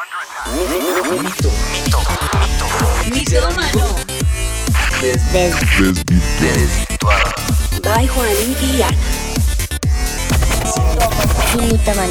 Mito. Mitómano. By Juan Ana.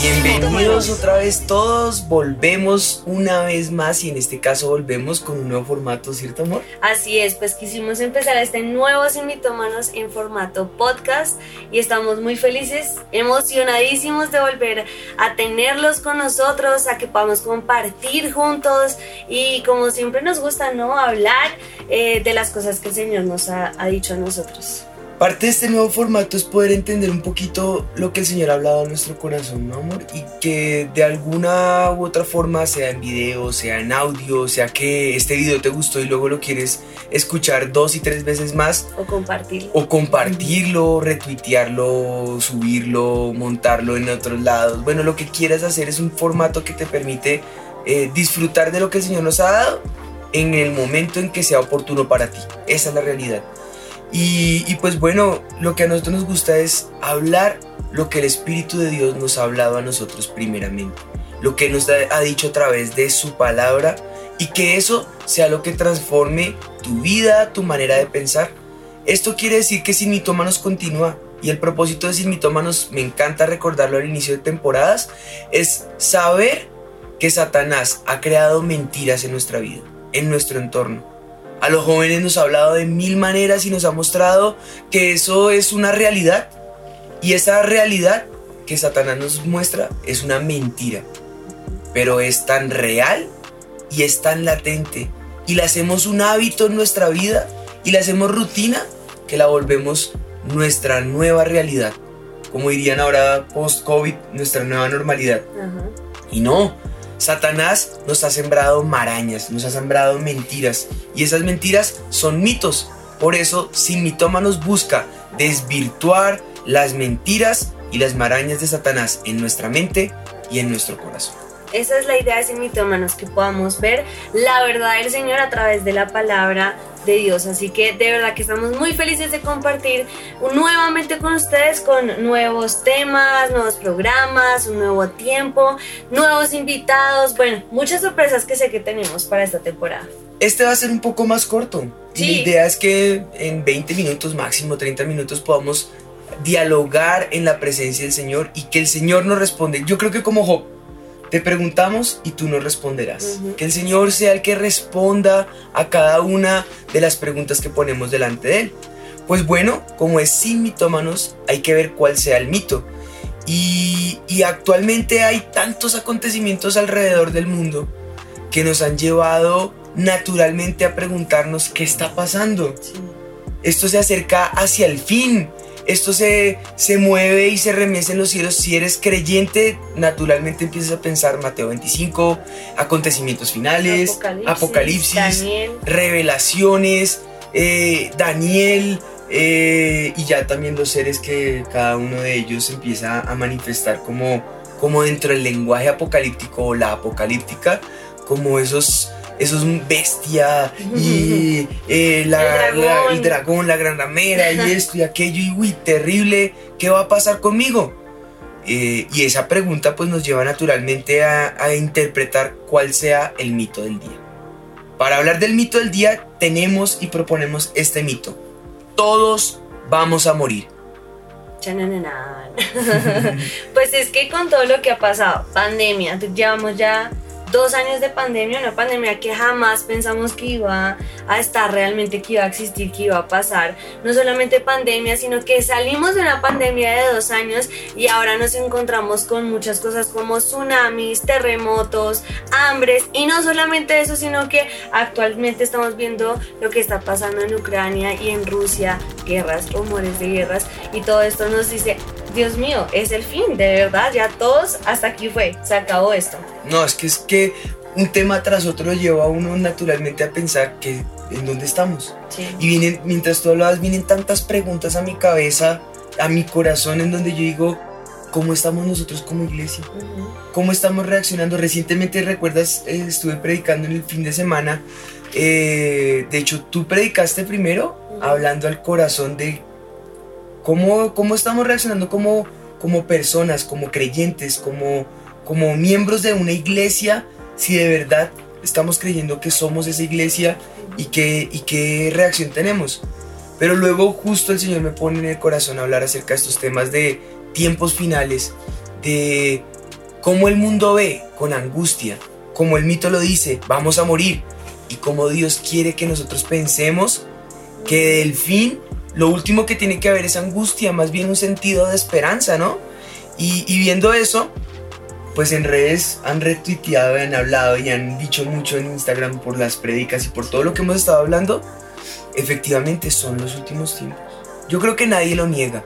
Bienvenidos otra vez todos, volvemos una vez más y en este caso volvemos con un nuevo formato, ¿cierto amor? Así es, pues quisimos empezar este nuevo Sin Mitómanos en formato podcast y estamos muy felices, emocionadísimos de volver a tenerlos con nosotros, a que podamos compartir juntos y como siempre nos gusta, ¿no? Hablar eh, de las cosas que el Señor nos ha, ha dicho a nosotros. Parte de este nuevo formato es poder entender un poquito lo que el Señor ha hablado a nuestro corazón, ¿no, amor? Y que de alguna u otra forma, sea en video, sea en audio, sea que este video te gustó y luego lo quieres escuchar dos y tres veces más, O compartirlo. o compartirlo, retuitearlo, subirlo, montarlo en otros lados. Bueno, lo que quieras hacer es un formato que te permite eh, disfrutar de lo que el Señor nos ha dado en el momento en que sea oportuno para ti. Esa es la realidad. Y, pues bueno, lo que a nosotros nos gusta es hablar lo que el Espíritu de Dios nos ha hablado a nosotros primeramente. Lo que nos ha ha dicho a través de su palabra y que eso sea lo que transforme tu vida, tu manera de pensar. Esto quiere decir que Sin Mitómanos continúa y el propósito de Sin Mitómanos, me encanta recordarlo al inicio de temporadas, es saber que Satanás ha creado mentiras en nuestra vida, en nuestro entorno. A los jóvenes nos ha hablado de mil maneras y nos ha mostrado que eso es una realidad. Y esa realidad que Satanás nos muestra es una mentira. Pero es tan real y es tan latente. Y la hacemos un hábito en nuestra vida y la hacemos rutina que la volvemos nuestra nueva realidad. Como dirían ahora post-COVID, nuestra nueva normalidad. Ajá. Y no, Satanás nos ha sembrado marañas, nos ha sembrado mentiras. Y esas mentiras son mitos. Por eso, Sin Mitómanos busca desvirtuar las mentiras y las marañas de Satanás en nuestra mente y en nuestro corazón. Esa es la idea de Sin Mitómanos, que podamos ver la verdad del Señor a través de la palabra de Dios. Así que de verdad que estamos muy felices de compartir nuevamente con ustedes con nuevos temas, nuevos programas, un nuevo tiempo, nuevos invitados, bueno, muchas sorpresas que sé que tenemos para esta temporada. Este va a ser un poco más corto. Y Sí. la idea es que en 20 minutos, máximo 30 minutos, podamos dialogar en la presencia del Señor y que el Señor nos responde. Yo creo que como Job, te preguntamos y tú nos responderás. Que el Señor sea el que responda a cada una de las preguntas que ponemos delante de Él. Pues bueno, como es sin mitómanos, hay que ver cuál sea el mito. Y, y actualmente hay tantos acontecimientos alrededor del mundo que nos han llevado naturalmente a preguntarnos qué está pasando. Esto se acerca hacia el fin. Esto se, se mueve y se remece en los cielos. Si eres creyente, naturalmente empiezas a pensar Mateo 25, acontecimientos finales, Apocalipsis, Apocalipsis, Daniel. revelaciones, eh, Daniel eh, y ya también los seres que cada uno de ellos empieza a manifestar como, como dentro del lenguaje apocalíptico o la apocalíptica, como esos, esos bestia y eh, la- El la- dragón. el dragón, la gran ramera y esto y aquello y uy, terrible, ¿qué va a pasar conmigo? Eh, y esa pregunta pues nos lleva naturalmente a, a interpretar cuál sea el mito del día. Para hablar del mito del día tenemos y proponemos este mito. Todos vamos a morir. Pues es que con todo lo que ha pasado, pandemia, llevamos ya dos años de pandemia, una pandemia que jamás pensamos que iba a estar realmente, que iba a existir, que iba a pasar. No solamente pandemia, sino que salimos de una pandemia de dos años y ahora nos encontramos con muchas cosas como tsunamis, terremotos, hambres y no solamente eso, sino que actualmente estamos viendo lo que está pasando en Ucrania y en Rusia, guerras, rumores de guerras y todo esto nos dice, Dios mío, es el fin, de verdad, ya todos hasta aquí fue, se acabó esto. No, es que es que un tema tras otro lleva a uno naturalmente a pensar que en dónde estamos. Sí. Y vienen, mientras tú hablabas, vienen tantas preguntas a mi cabeza, a mi corazón, en donde yo digo, ¿cómo estamos nosotros como iglesia? ¿Cómo estamos reaccionando? Recientemente, recuerdas, Eh, estuve predicando en el fin de semana. eh, de hecho, tú predicaste primero, hablando al corazón de cómo, cómo estamos reaccionando como, como personas, como creyentes, como, como miembros de una iglesia si de verdad estamos creyendo que somos esa iglesia y qué, y qué reacción tenemos. Pero luego justo el Señor me pone en el corazón a hablar acerca de estos temas de tiempos finales, de cómo el mundo ve con angustia, como el mito lo dice, vamos a morir, y cómo Dios quiere que nosotros pensemos que del fin lo último que tiene que haber es angustia, más bien un sentido de esperanza, ¿no? Y, viendo eso, pues en redes han retuiteado, han hablado y han dicho mucho en Instagram por las predicas y por todo lo que hemos estado hablando, efectivamente son los últimos tiempos. Yo creo que nadie lo niega.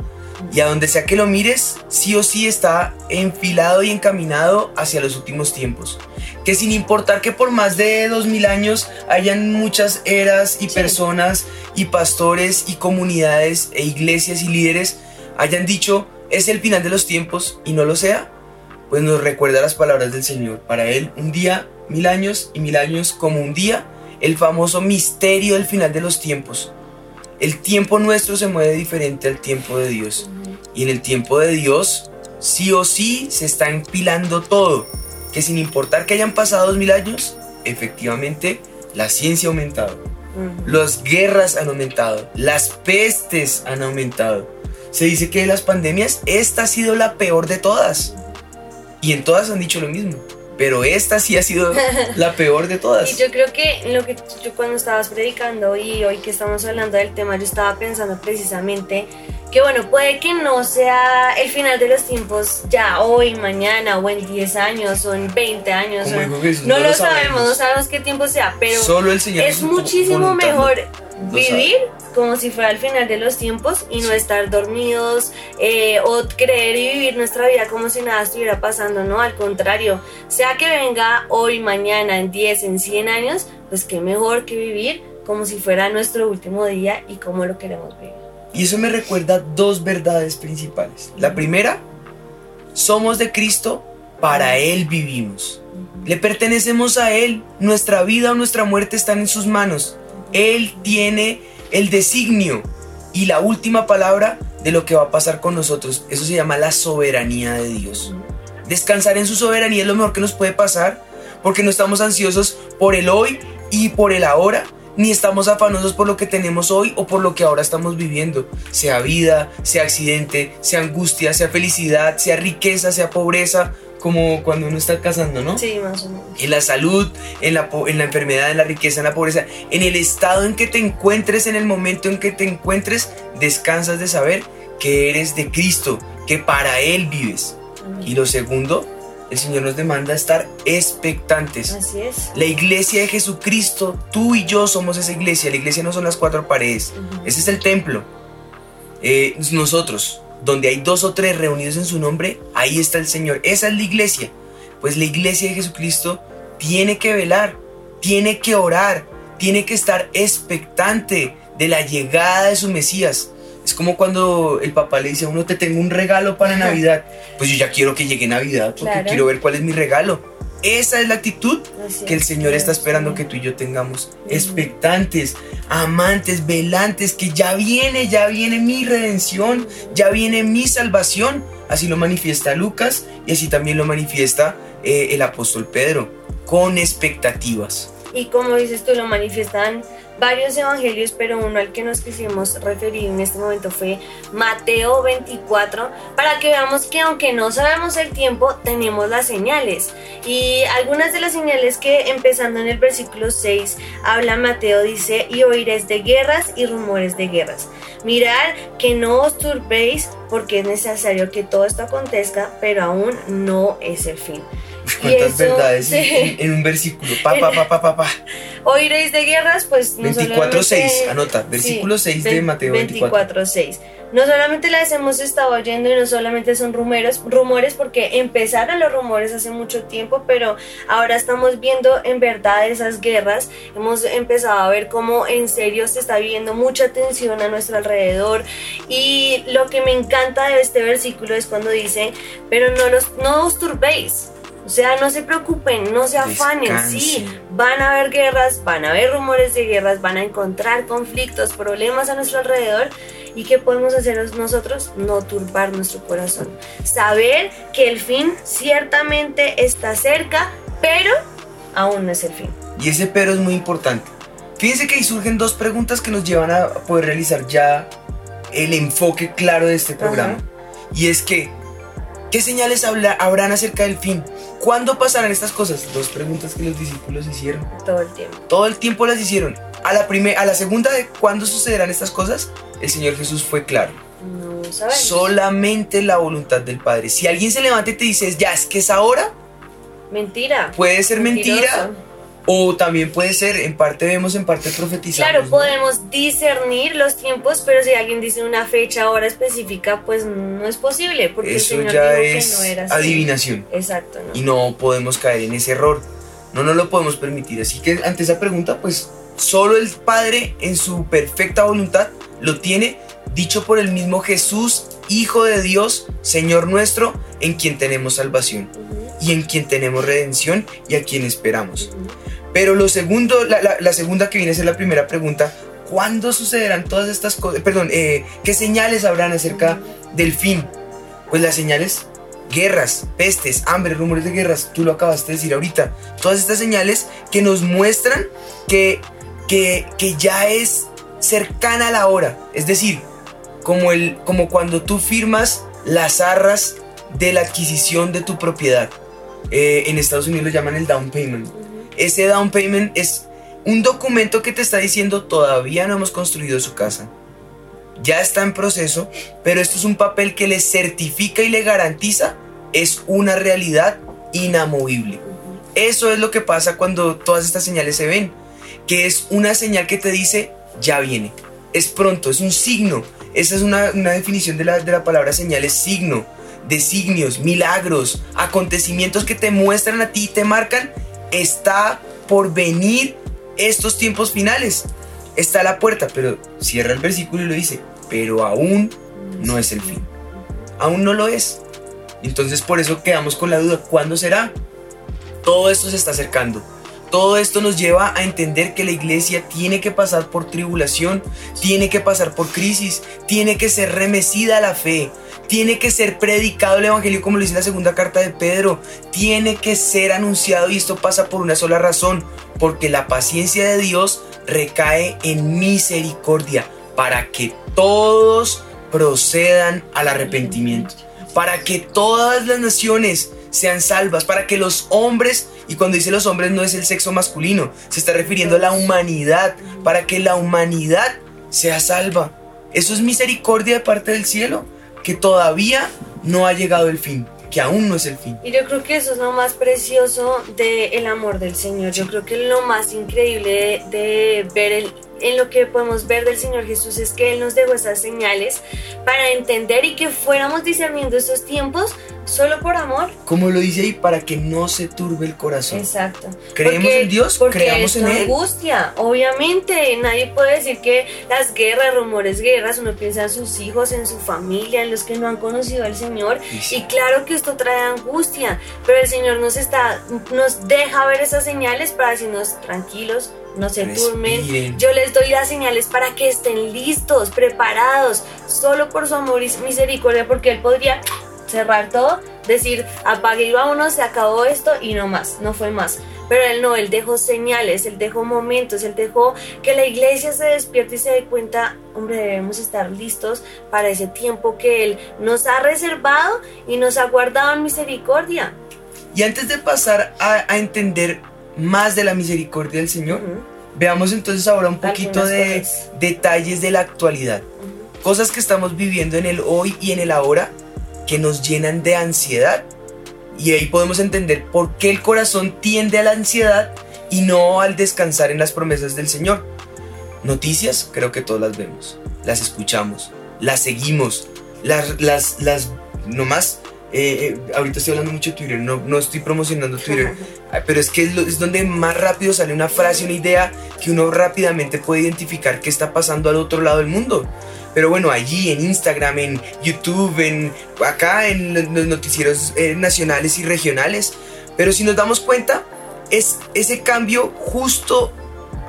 Y a donde sea que lo mires, sí o sí está enfilado y encaminado hacia los últimos tiempos. Que sin importar que por más de dos mil años hayan muchas eras y personas y pastores y comunidades e iglesias y líderes hayan dicho es el final de los tiempos y no lo sea, pues nos recuerda las palabras del Señor. Para Él, un día, mil años y mil años como un día, el famoso misterio del final de los tiempos. El tiempo nuestro se mueve diferente al tiempo de Dios. Y en el tiempo de Dios, sí o sí, se está empilando todo. Que sin importar que hayan pasado dos mil años, efectivamente, la ciencia ha aumentado. Las guerras han aumentado. Las pestes han aumentado. Se dice que de las pandemias, esta ha sido la peor de todas. Y en todas han dicho lo mismo. Pero esta sí ha sido la peor de todas. Y yo creo que lo que yo cuando estabas predicando y hoy que estamos hablando del tema, yo estaba pensando precisamente que bueno, puede que no sea el final de los tiempos ya hoy, mañana, o en 10 años, o en 20 años. no, lo, sabemos, no sabemos qué tiempo sea, pero Solo el Señor es muchísimo mejor vivir como si fuera el final de los tiempos y no estar dormidos eh, o creer y vivir nuestra vida como si nada estuviera pasando, no, al contrario, sea que venga hoy, mañana, en 10, en 100 años, pues qué mejor que vivir como si fuera nuestro último día y como lo queremos vivir. Y eso me recuerda dos verdades principales. La primera, somos de Cristo, para Él vivimos. Le pertenecemos a Él, nuestra vida o nuestra muerte están en sus manos. Él tiene el designio y la última palabra de lo que va a pasar con nosotros. Eso se llama la soberanía de Dios. Descansar en su soberanía es lo mejor que nos puede pasar porque no estamos ansiosos por el hoy y por el ahora, ni estamos afanosos por lo que tenemos hoy o por lo que ahora estamos viviendo, sea vida, sea accidente, sea angustia, sea felicidad, sea riqueza, sea pobreza, como cuando uno está casando, ¿no? Sí, más o menos. En la salud, en la, en la enfermedad, en la riqueza, en la pobreza, en el estado en que te encuentres, en el momento en que te encuentres, descansas de saber que eres de Cristo, que para Él vives. Y lo segundo, el Señor nos demanda estar expectantes. Así es. La iglesia de Jesucristo, tú y yo somos esa iglesia. La iglesia no son las cuatro paredes. Ese es el templo. Eh, nosotros, donde hay dos o tres reunidos en su nombre, ahí está el Señor. Esa es la iglesia. Pues la iglesia de Jesucristo tiene que velar, tiene que orar, tiene que estar expectante de la llegada de su Mesías. Es como cuando el papá le dice a uno, te tengo un regalo para Navidad. Pues yo ya quiero que llegue Navidad porque quiero ver cuál es mi regalo. Esa es la actitud que el Señor está esperando que tú y yo tengamos. Expectantes, amantes, velantes, que ya viene, ya viene mi redención, ya viene mi salvación. Así lo manifiesta Lucas y así también lo manifiesta eh, el apóstol Pedro, con expectativas. Y como dices tú, lo manifiestan varios evangelios, pero uno al que nos quisimos referir en este momento fue Mateo 24, para que veamos que aunque no sabemos el tiempo, tenemos las señales. Y algunas de las señales que empezando en el versículo 6 habla Mateo dice, y oiréis de guerras y rumores de guerras. Mirad que no os turbéis porque es necesario que todo esto acontezca, pero aún no es el fin. ¿Cuántas verdades en, un versículo? Pa, pa, pa, pa, pa, Oiréis de guerras, pues no 24.6, anota, versículo 6 de Mateo 24. 24.6. No solamente las hemos estado oyendo y no solamente son rumores, rumores porque empezaron los rumores hace mucho tiempo, pero ahora estamos viendo en verdad esas guerras. Hemos empezado a ver cómo en serio se está viviendo mucha tensión a nuestro alrededor. Y lo que me encanta de este versículo es cuando dice, pero no, los, no os turbéis o sea, no se preocupen, no se afanen, sí, van a haber guerras, van a haber rumores de guerras, van a encontrar conflictos, problemas a nuestro alrededor ¿Y qué podemos hacer nosotros? No turbar nuestro corazón. Saber que el fin ciertamente está cerca, pero aún no es el fin. Y ese pero es muy importante. Fíjense que ahí surgen dos preguntas que nos llevan a poder realizar ya el enfoque claro de este programa. Y es que, ¿qué señales habrán acerca del fin? ¿Cuándo pasarán estas cosas? Dos preguntas que los discípulos hicieron. Todo el tiempo. Todo el tiempo las hicieron. A la, a la segunda de cuándo sucederán estas cosas, el Señor Jesús fue claro. No sabemos. Solamente la voluntad del Padre. Si alguien se levanta y te dice, ya es que es ahora. Mentira. Puede ser mentira o también puede ser, en parte vemos, en parte profetizamos. Claro, podemos discernir los tiempos, pero si alguien dice una fecha, hora específica, pues no es posible, porque Eso el Señor ya dijo es que no era así. adivinación. Exacto. ¿no? Y no podemos caer en ese error. No nos lo podemos permitir. Así que ante esa pregunta, pues solo el Padre en su perfecta voluntad lo tiene dicho por el mismo Jesús, Hijo de Dios, Señor nuestro, en quien tenemos salvación Ujú, y en quien tenemos redención y a quien esperamos. Pero lo segundo, la, la- segunda que viene a ser la primera pregunta, ¿cuándo sucederán todas estas cosas? Perdón, eh, ¿qué señales habrán acerca del fin? Pues las señales, guerras, pestes, hambre, rumores de guerras, tú lo acabaste de decir ahorita. Todas estas señales que nos muestran que, que, que ya es cercana la hora. Es decir, como, el, como cuando tú firmas las arras de la adquisición de tu propiedad. Eh, en Estados Unidos lo llaman el down payment. Ese down payment es un documento que te está diciendo todavía no hemos construido su casa. Ya está en proceso, pero esto es un papel que le certifica y le garantiza es una realidad inamovible. Eso es lo que pasa cuando todas estas señales se ven, que es una señal que te dice ya viene, es pronto, es un signo. Esa es una, una definición de la, de la palabra señal, es signo, designios, milagros, acontecimientos que te muestran a ti y te marcan, está por venir estos tiempos finales. Está a la puerta, pero cierra el versículo y lo dice, pero aún no es el fin. Aún no lo es. Entonces por eso quedamos con la duda, ¿cuándo será? Todo esto se está acercando. Todo esto nos lleva a entender que la iglesia tiene que pasar por tribulación, tiene que pasar por crisis, tiene que ser remecida la fe, tiene que ser predicado el evangelio como lo dice la segunda carta de Pedro, tiene que ser anunciado y esto pasa por una sola razón, porque la paciencia de Dios recae en misericordia para que todos procedan al arrepentimiento, para que todas las naciones sean salvas, para que los hombres, y cuando dice los hombres no es el sexo masculino, se está refiriendo a la humanidad, para que la humanidad sea salva. Eso es misericordia de parte del cielo, que todavía no ha llegado el fin, que aún no es el fin. Y yo creo que eso es lo más precioso del amor del Señor. Yo creo que lo más increíble de, de ver el, en lo que podemos ver del Señor Jesús es que Él nos dejó esas señales para entender y que fuéramos discerniendo estos tiempos solo por amor. Como lo dice ahí, para que no se turbe el corazón. Exacto. Creemos Porque- en Dios, porque creamos en Él. angustia. Obviamente, nadie puede decir que las guerras, rumores, guerras, uno piensa en sus hijos, en su familia, en los que no han conocido al Señor. Y sí. Y claro que esto trae angustia, pero el Señor nos está, nos deja ver esas señales para decirnos tranquilos, no se turmen. Yo les doy las señales para que estén listos, preparados, solo por su amor y misericordia, porque Él podría cerrar todo, decir apague y vámonos, se acabó esto y no más, no fue más. Pero Él no, Él dejó señales, Él dejó momentos, Él dejó que la iglesia se despierte y se dé cuenta, hombre, debemos estar listos para ese tiempo que Él nos ha reservado y nos ha guardado en misericordia. Y antes de pasar a, a entender más de la misericordia del Señor, veamos entonces ahora un poquito de cosas. detalles de la actualidad. Cosas que estamos viviendo en el hoy y en el ahora que nos llenan de ansiedad. Y ahí podemos entender por qué el corazón tiende a la ansiedad y no al descansar en las promesas del Señor. Noticias, creo que todas las vemos, las escuchamos, las seguimos, las, las, las, nomás, eh, eh, ahorita estoy hablando mucho de Twitter, no, no estoy promocionando Twitter, Ah, pero es que es, lo- es donde más rápido sale una frase, una idea que uno rápidamente puede identificar qué está pasando al otro lado del mundo. Pero bueno, allí en Instagram, en YouTube, en acá en los- los noticieros eh, nacionales y regionales. Pero si nos damos cuenta, es ese cambio justo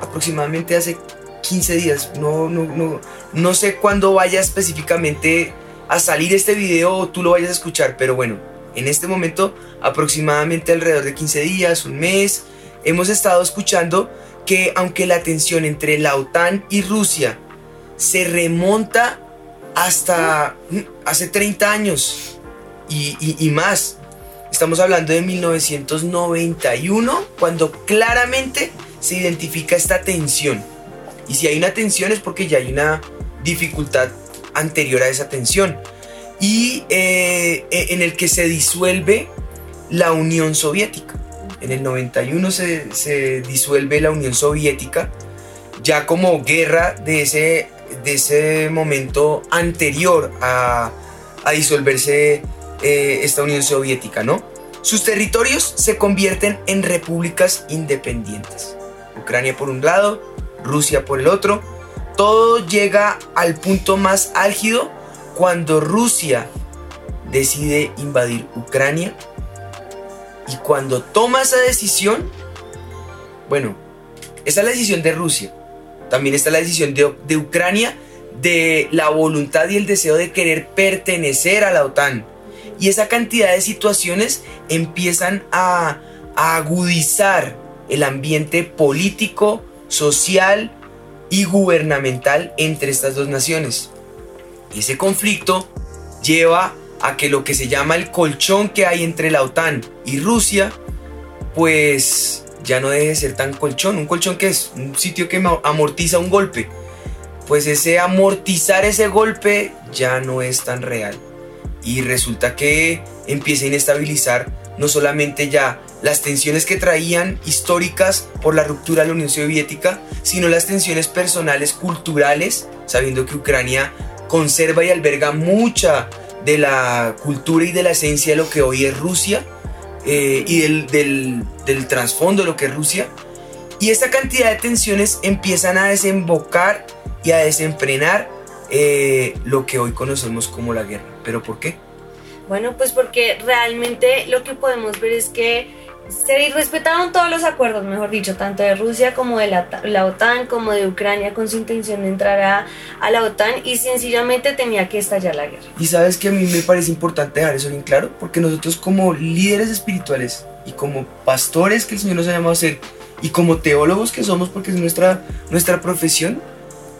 aproximadamente hace 15 días. No, no, no, no sé cuándo vaya específicamente a salir este video tú lo vayas a escuchar, pero bueno, en este momento aproximadamente alrededor de 15 días, un mes, hemos estado escuchando que aunque la tensión entre la OTAN y Rusia se remonta hasta hace 30 años y, más, estamos hablando de 1991, cuando claramente se identifica esta tensión. Y si hay una tensión es porque ya hay una dificultad anterior a esa tensión. Y eh, e, en el que se disuelve la Unión Soviética. En el 91 se, disuelve la Unión Soviética, ya como guerra de ese, de ese momento anterior a, disolverse eh, esta Unión Soviética, ¿no? Sus territorios se convierten en repúblicas independientes. Ucrania por un lado, Rusia por el otro. Todo llega al punto más álgido cuando Rusia decide invadir Ucrania. Y cuando toma esa decisión, bueno, esa es la decisión de Rusia. También está la decisión de, Ucrania de la voluntad y el deseo de querer pertenecer a la OTAN. Y esa cantidad de situaciones empiezan a, a agudizar el ambiente político, social y gubernamental entre estas dos naciones. Ese conflicto lleva a que lo que se llama el colchón que hay entre la OTAN y Rusia, pues ya no deje de ser tan colchón. Un colchón que es un sitio que amortiza un golpe. Pues ese amortizar ese golpe ya no es tan real. Y resulta que empieza a inestabilizar no solamente ya las tensiones que traían históricas por la ruptura de la Unión Soviética, sino las tensiones personales, culturales, sabiendo que Ucrania conserva y alberga mucha de la cultura y de la esencia de lo que hoy es Rusia eh, y del, trasfondo de lo que es Rusia. Y esta cantidad de tensiones empiezan a desembocar y a desenfrenar eh, lo que hoy conocemos como la guerra. ¿Pero por qué? Bueno, pues porque realmente lo que podemos ver es que se respetaron todos los acuerdos, mejor dicho, tanto de Rusia como de la, OTAN, como de Ucrania con su intención de entrar a, la OTAN y sencillamente tenía que estallar la guerra. Y sabes que a mí me parece importante dejar eso bien claro, porque nosotros como líderes espirituales y como pastores que el Señor nos ha llamado a ser y como teólogos que somos, porque es nuestra, nuestra profesión,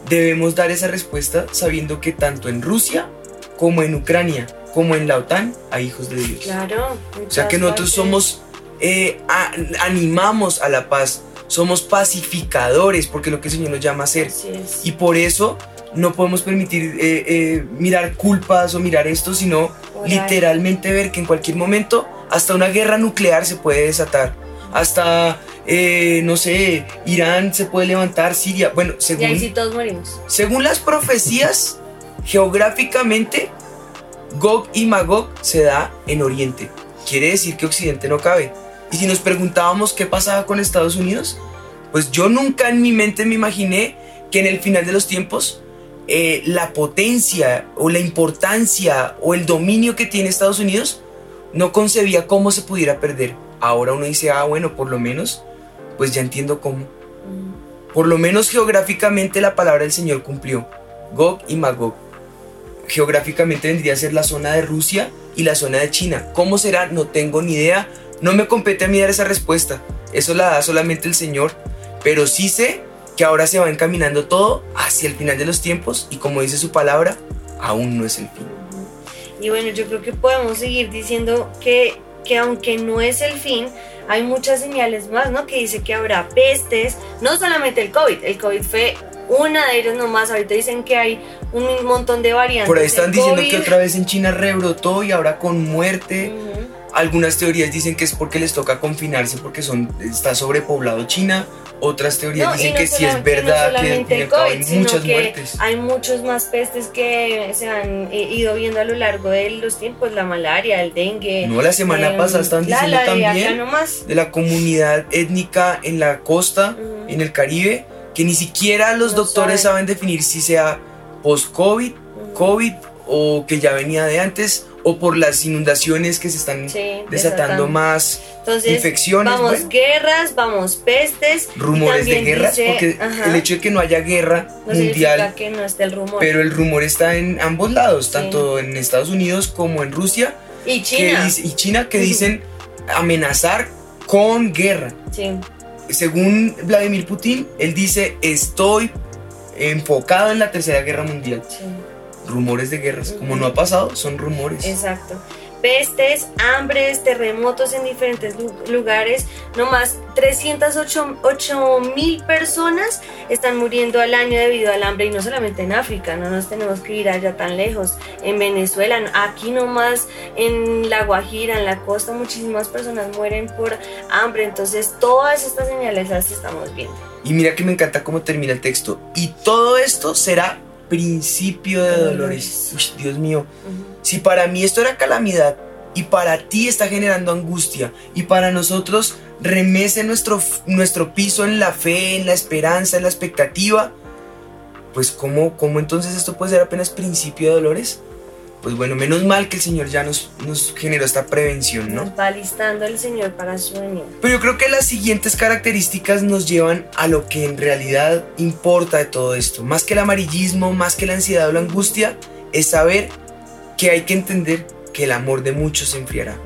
debemos dar esa respuesta sabiendo que tanto en Rusia como en Ucrania, como en la OTAN, hay hijos de Dios. Claro. O sea que nosotros somos eh, animamos a la paz, somos pacificadores, porque lo que el Señor nos llama a ser. Y por eso no podemos permitir eh, eh, mirar culpas o mirar esto, sino literalmente ver que en cualquier momento hasta una guerra nuclear se puede desatar. Hasta, no sé, Irán se puede levantar, Siria. Bueno, según, y todos morimos. según las profecías, geográficamente, Gog y Magog se da en Oriente. Quiere decir que Occidente no cabe. Y si nos preguntábamos qué pasaba con Estados Unidos, pues yo nunca en mi mente me imaginé que en el final de los tiempos eh, la potencia o la importancia o el dominio que tiene Estados Unidos no concebía cómo se pudiera perder. Ahora uno dice, ah, bueno, por lo menos, pues ya entiendo cómo. Por lo menos geográficamente la palabra del Señor cumplió. Gog y Magog. Geográficamente vendría a ser la zona de Rusia y la zona de China. ¿Cómo será? No tengo ni idea no me compete a mí dar esa respuesta, eso la da solamente el Señor, pero sí sé que ahora se va encaminando todo hacia el final de los tiempos y como dice su palabra, aún no es el fin. Y bueno, yo creo que podemos seguir diciendo que, que aunque no es el fin, hay muchas señales más, ¿no? Que dice que habrá pestes, no solamente el COVID, el COVID fue una de ellas nomás, ahorita dicen que hay un montón de variantes. Por ahí están diciendo que otra vez en China rebrotó y ahora con muerte. Algunas teorías dicen que es porque les toca confinarse porque son, está sobrepoblado China. Otras teorías dicen que sí es verdad que hay muchas muertes. Hay muchos más pestes que se han ido viendo a lo largo de los tiempos, la malaria, el dengue. No, la semana em, pasada están diciendo también de, la comunidad étnica en la costa, en el Caribe, que ni siquiera los doctores saben. definir si sea post-COVID, COVID o que ya venía de antes o por las inundaciones que se están desatando más infecciones. Vamos guerras, vamos pestes. Rumores de guerras, porque el hecho de que no haya guerra mundial. Que no esté el rumor. Pero el rumor está en ambos lados, tanto en Estados Unidos como en Rusia. Y China. Que, y China que dicen amenazar con guerra. Según Vladimir Putin, él dice, estoy enfocado en la Tercera Guerra Mundial rumores de guerras. Como no ha pasado, son rumores. Exacto. Pestes, hambres, terremotos en diferentes lugares. No más 308 mil personas están muriendo al año debido al hambre y no solamente en África, no nos tenemos que ir allá tan lejos. En Venezuela, aquí nomás en La Guajira, en la costa, muchísimas personas mueren por hambre. Entonces, todas estas señales las estamos viendo. Y mira que me encanta cómo termina el texto. Y todo esto será principio de dolores. Dios mío, si para mí esto era calamidad y para ti está generando angustia y para nosotros remece nuestro, nuestro piso en la fe, en la esperanza, en la expectativa, pues ¿cómo, ¿cómo entonces esto puede ser apenas principio de dolores? pues bueno, menos mal que el Señor ya nos, nos generó esta prevención, ¿no? Nos va listando el Señor para su venida. Pero yo creo que las siguientes características nos llevan a lo que en realidad importa de todo esto. Más que el amarillismo, más que la ansiedad o la angustia, es saber que hay que entender que el amor de muchos se enfriará.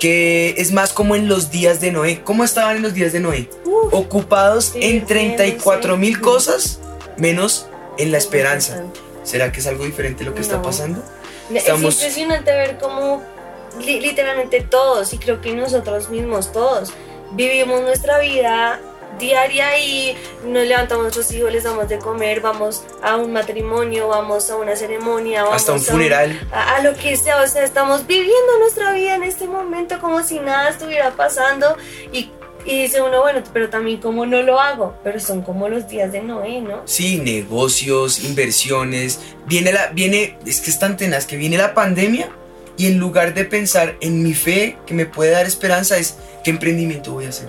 Que es más como en los días de Noé. ¿Cómo estaban en los días de Noé? Ocupados en 34 mil cosas, menos en la esperanza. ¿Será que es algo diferente lo que está pasando? Estamos... Es impresionante ver cómo literalmente todos, y creo que nosotros mismos todos, vivimos nuestra vida diaria y nos levantamos a nuestros hijos, les damos de comer, vamos a un matrimonio, vamos a una ceremonia, vamos hasta un funeral, a, a, lo que sea, o sea, estamos viviendo nuestra vida en este momento como si nada estuviera pasando y y dice uno, bueno, pero también como no lo hago, pero son como los días de Noé, ¿no? Sí, negocios, inversiones, viene la, viene, es que es tan tenaz que viene la pandemia y en lugar de pensar en mi fe que me puede dar esperanza es qué emprendimiento voy a hacer,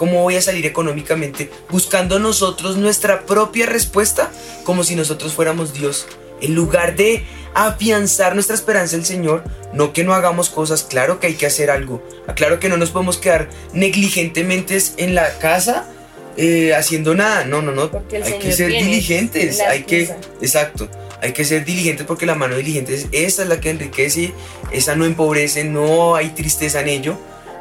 cómo voy a salir económicamente, buscando nosotros nuestra propia respuesta como si nosotros fuéramos Dios, en lugar de afianzar nuestra esperanza en el Señor, no que no hagamos cosas, claro que hay que hacer algo, claro que no nos podemos quedar negligentemente en la casa eh, haciendo nada, no, no, no, hay que ser diligentes, hay que, exacto, hay que ser diligentes porque la mano diligente es, esa es la que enriquece, esa no empobrece, no hay tristeza en ello,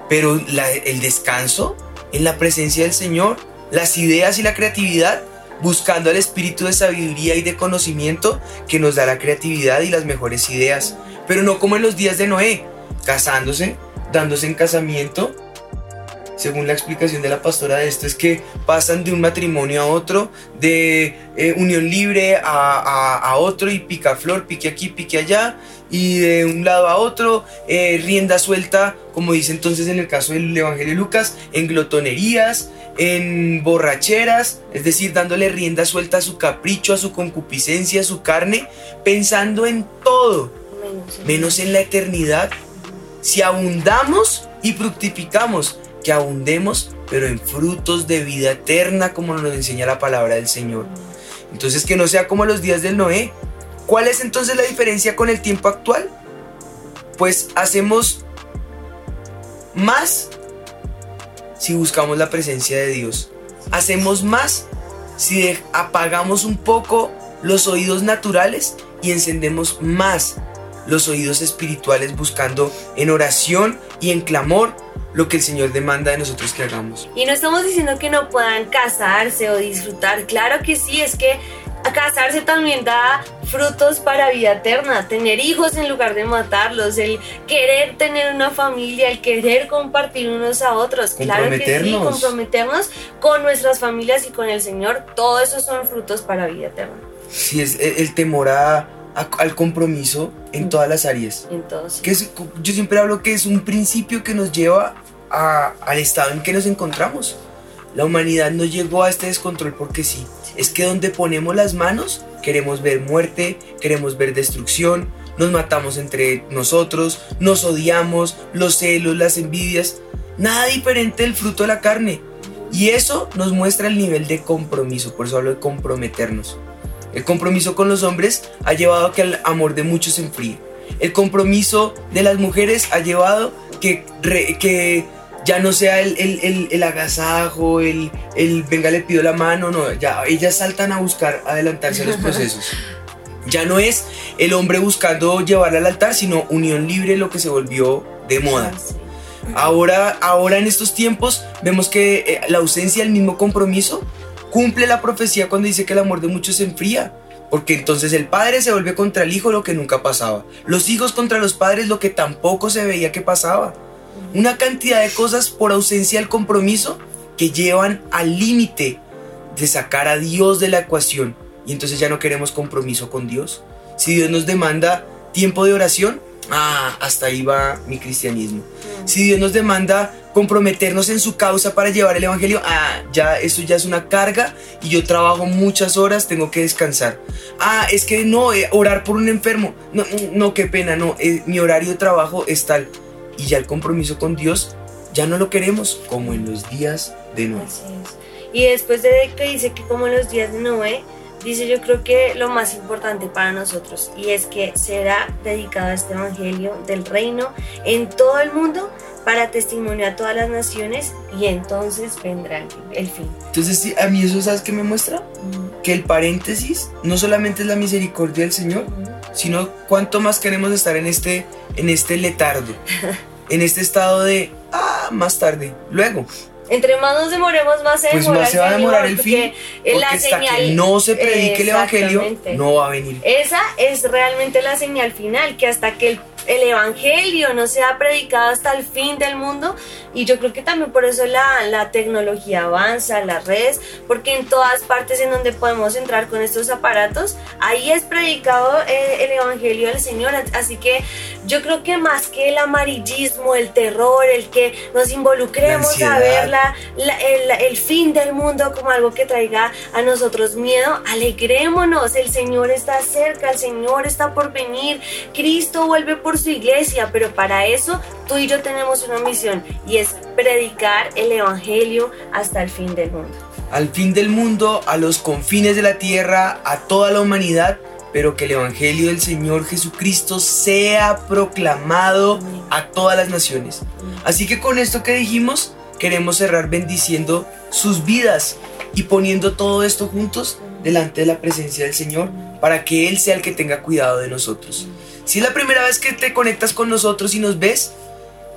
pero el descanso en la presencia del Señor, las ideas y la creatividad buscando al espíritu de sabiduría y de conocimiento que nos da la creatividad y las mejores ideas, pero no como en los días de Noé, casándose, dándose en casamiento. Según la explicación de la pastora de esto, es que pasan de un matrimonio a otro, de eh, unión libre a, otro y pica flor, pique aquí, pique allá, y de un lado a otro, eh, rienda suelta, como dice entonces en el caso del Evangelio de Lucas, en glotonerías, en borracheras, es decir, dándole rienda suelta a su capricho, a su concupiscencia, a su carne, pensando en todo, menos en la eternidad. Si abundamos y fructificamos, que abundemos, pero en frutos de vida eterna, como nos enseña la palabra del Señor. Entonces, que no sea como los días del Noé. ¿Cuál es entonces la diferencia con el tiempo actual? Pues hacemos más si buscamos la presencia de Dios. Hacemos más si apagamos un poco los oídos naturales y encendemos más los oídos espirituales buscando en oración y en clamor lo que el Señor demanda de nosotros que hagamos. Y no estamos diciendo que no puedan casarse o disfrutar, claro que sí, es que casarse también da frutos para vida eterna, tener hijos en lugar de matarlos, el querer tener una familia, el querer compartir unos a otros, claro que sí, comprometernos. con nuestras familias y con el Señor, todo eso son frutos para vida eterna. Sí, es el temor al compromiso en todas las áreas. Entonces. Que yo siempre hablo que es un principio que nos lleva al estado en que nos encontramos. La humanidad no llegó a este descontrol porque sí. Es que donde ponemos las manos queremos ver muerte, queremos ver destrucción, nos matamos entre nosotros, nos odiamos, los celos, las envidias. Nada diferente del fruto de la carne. Y eso nos muestra el nivel de compromiso, por eso hablo de comprometernos. El compromiso con los hombres ha llevado a que el amor de muchos se enfríe. El compromiso de las mujeres ha llevado que, que ya no sea el, el, el, agasajo, el, el venga le pido la mano, no, ya ellas saltan a buscar adelantarse a los procesos. Ya no es el hombre buscando llevarla al altar, sino unión libre, lo que se volvió de moda. Ahora, ahora en estos tiempos vemos que eh, la ausencia del mismo compromiso cumple la profecía cuando dice que el amor de muchos se enfría. Porque entonces el padre se vuelve contra el hijo lo que nunca pasaba. Los hijos contra los padres lo que tampoco se veía que pasaba. Una cantidad de cosas por ausencia del compromiso que llevan al límite de sacar a Dios de la ecuación. Y entonces ya no queremos compromiso con Dios. Si Dios nos demanda tiempo de oración, ah, hasta ahí va mi cristianismo. Si Dios nos demanda comprometernos en su causa para llevar el evangelio, ah, ya eso ya es una carga y yo trabajo muchas horas, tengo que descansar. Ah, es que no, eh, orar por un enfermo, no, no, qué pena, no, eh, mi horario de trabajo es tal. Y ya el compromiso con Dios ya no lo queremos como en los días de Noé. Y después de que dice que como en los días de Noé, dice yo creo que lo más importante para nosotros y es que será dedicado a este evangelio del reino en todo el mundo para testimonio a todas las naciones y entonces vendrá el fin. Entonces a mí eso sabes que me muestra que el paréntesis no solamente es la misericordia del Señor, sino cuánto más queremos estar en este en este letardo, en este estado de ah, más tarde, luego. Entre más nos demoremos, más se, pues más se va a demorar el fin. Porque la señal, que no se predique el evangelio, no va a venir. Esa es realmente la señal final, que hasta que el el Evangelio no se ha predicado hasta el fin del mundo y yo creo que también por eso la, la tecnología avanza, las redes, porque en todas partes en donde podemos entrar con estos aparatos, ahí es predicado el, el Evangelio del Señor. Así que yo creo que más que el amarillismo, el terror, el que nos involucremos a ver la, el, el fin del mundo como algo que traiga a nosotros miedo, alegrémonos, el Señor está cerca, el Señor está por venir, Cristo vuelve por su iglesia, pero para eso tú y yo tenemos una misión y es predicar el Evangelio hasta el fin del mundo. Al fin del mundo, a los confines de la tierra, a toda la humanidad, pero que el Evangelio del Señor Jesucristo sea proclamado a todas las naciones. Así que con esto que dijimos, queremos cerrar bendiciendo sus vidas y poniendo todo esto juntos delante de la presencia del Señor para que Él sea el que tenga cuidado de nosotros. Si es la primera vez que te conectas con nosotros y nos ves,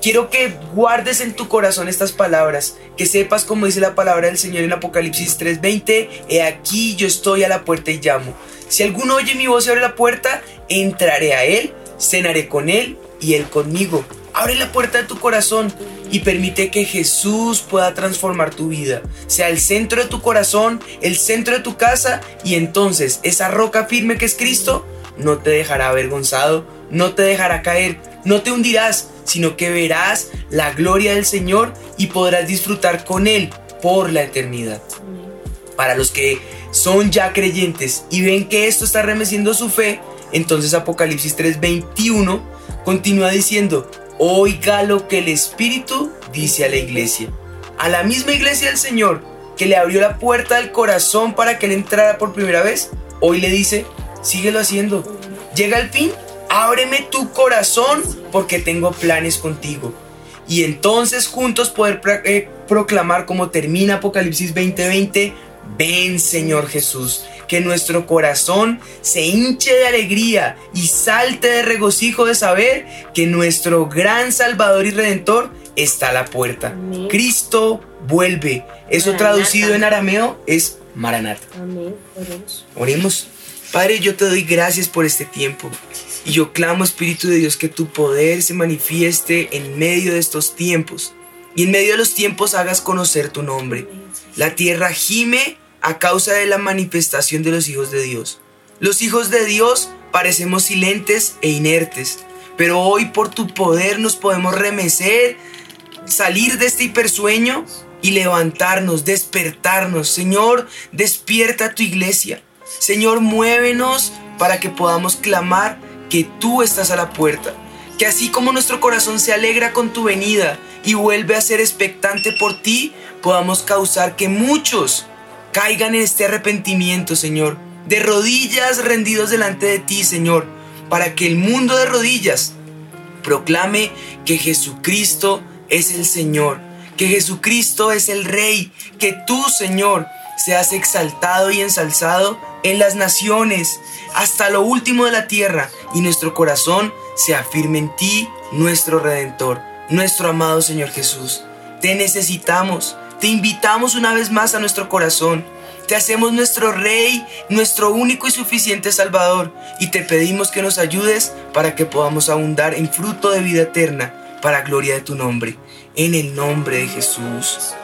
quiero que guardes en tu corazón estas palabras, que sepas como dice la palabra del Señor en Apocalipsis 3:20, he aquí yo estoy a la puerta y llamo. Si alguno oye mi voz y abre la puerta, entraré a él, cenaré con él y él conmigo. Abre la puerta de tu corazón y permite que Jesús pueda transformar tu vida. Sea el centro de tu corazón, el centro de tu casa y entonces esa roca firme que es Cristo no te dejará avergonzado, no te dejará caer, no te hundirás, sino que verás la gloria del Señor y podrás disfrutar con Él por la eternidad. Para los que son ya creyentes y ven que esto está remeciendo su fe, entonces Apocalipsis 3:21 continúa diciendo, oiga lo que el Espíritu dice a la iglesia. A la misma iglesia del Señor que le abrió la puerta del corazón para que él entrara por primera vez, hoy le dice, síguelo haciendo. Llega el fin, ábreme tu corazón porque tengo planes contigo. Y entonces juntos poder eh, proclamar como termina Apocalipsis 20:20, ven Señor Jesús, que nuestro corazón se hinche de alegría y salte de regocijo de saber que nuestro gran Salvador y Redentor está a la puerta. Cristo vuelve. Eso traducido en arameo es Maranata. Amén. Oremos. Oremos. Padre, yo te doy gracias por este tiempo. Y yo clamo, Espíritu de Dios, que tu poder se manifieste en medio de estos tiempos. Y en medio de los tiempos hagas conocer tu nombre. La tierra gime a causa de la manifestación de los hijos de Dios. Los hijos de Dios parecemos silentes e inertes, pero hoy por tu poder nos podemos remecer, salir de este hipersueño y levantarnos, despertarnos. Señor, despierta tu iglesia. Señor, muévenos para que podamos clamar que tú estás a la puerta. Que así como nuestro corazón se alegra con tu venida y vuelve a ser expectante por ti, podamos causar que muchos caigan en este arrepentimiento, Señor. De rodillas rendidos delante de ti, Señor. para que el mundo de rodillas proclame que Jesucristo es el Señor, que Jesucristo es el Rey, que tú, Señor, seas exaltado y ensalzado en las naciones, hasta lo último de la tierra, y nuestro corazón se afirme en ti, nuestro Redentor, nuestro amado Señor Jesús. Te necesitamos, te invitamos una vez más a nuestro corazón. Te hacemos nuestro Rey, nuestro único y suficiente Salvador, y te pedimos que nos ayudes para que podamos abundar en fruto de vida eterna, para gloria de tu nombre. En el nombre de Jesús.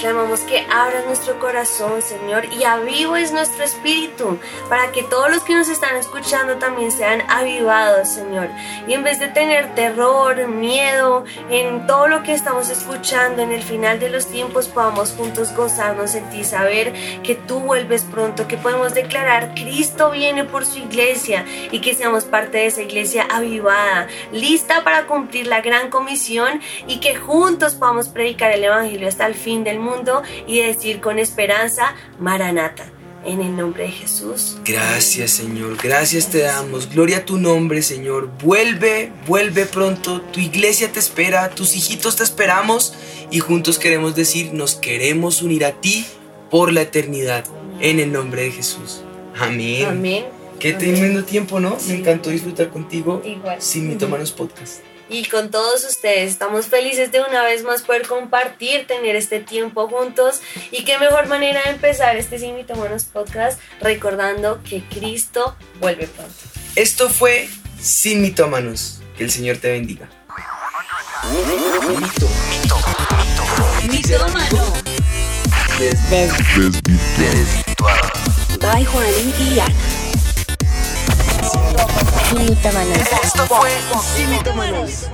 Clamamos que abras nuestro corazón, Señor, y avives nuestro espíritu, para que todos los que nos están escuchando también sean avivados, Señor. Y en vez de tener terror, miedo en todo lo que estamos escuchando, en el final de los tiempos podamos juntos gozarnos en ti, saber que tú vuelves pronto, que podemos declarar Cristo viene por su iglesia y que seamos parte de esa iglesia avivada, lista para cumplir la gran comisión y que juntos podamos predicar el Evangelio hasta el fin del mundo y decir con esperanza, Maranata. En el nombre de Jesús. Gracias Señor, gracias te damos. Gloria a tu nombre Señor. Vuelve, vuelve pronto. Tu iglesia te espera, tus hijitos te esperamos y juntos queremos decir, nos queremos unir a ti por la eternidad. En el nombre de Jesús. Amén. Amén. Qué tremendo tiempo, ¿no? Me encantó disfrutar contigo. Igual. Sin mitomanos podcast y con todos ustedes. Estamos felices de una vez más poder compartir, tener este tiempo juntos y qué mejor manera de empezar este Sin Mitómanos Podcast recordando que Cristo vuelve pronto. Esto fue Sin Mitómanos. Que el Señor te bendiga. Mitómano. By Juan y Esto fue Sin Mitómanos.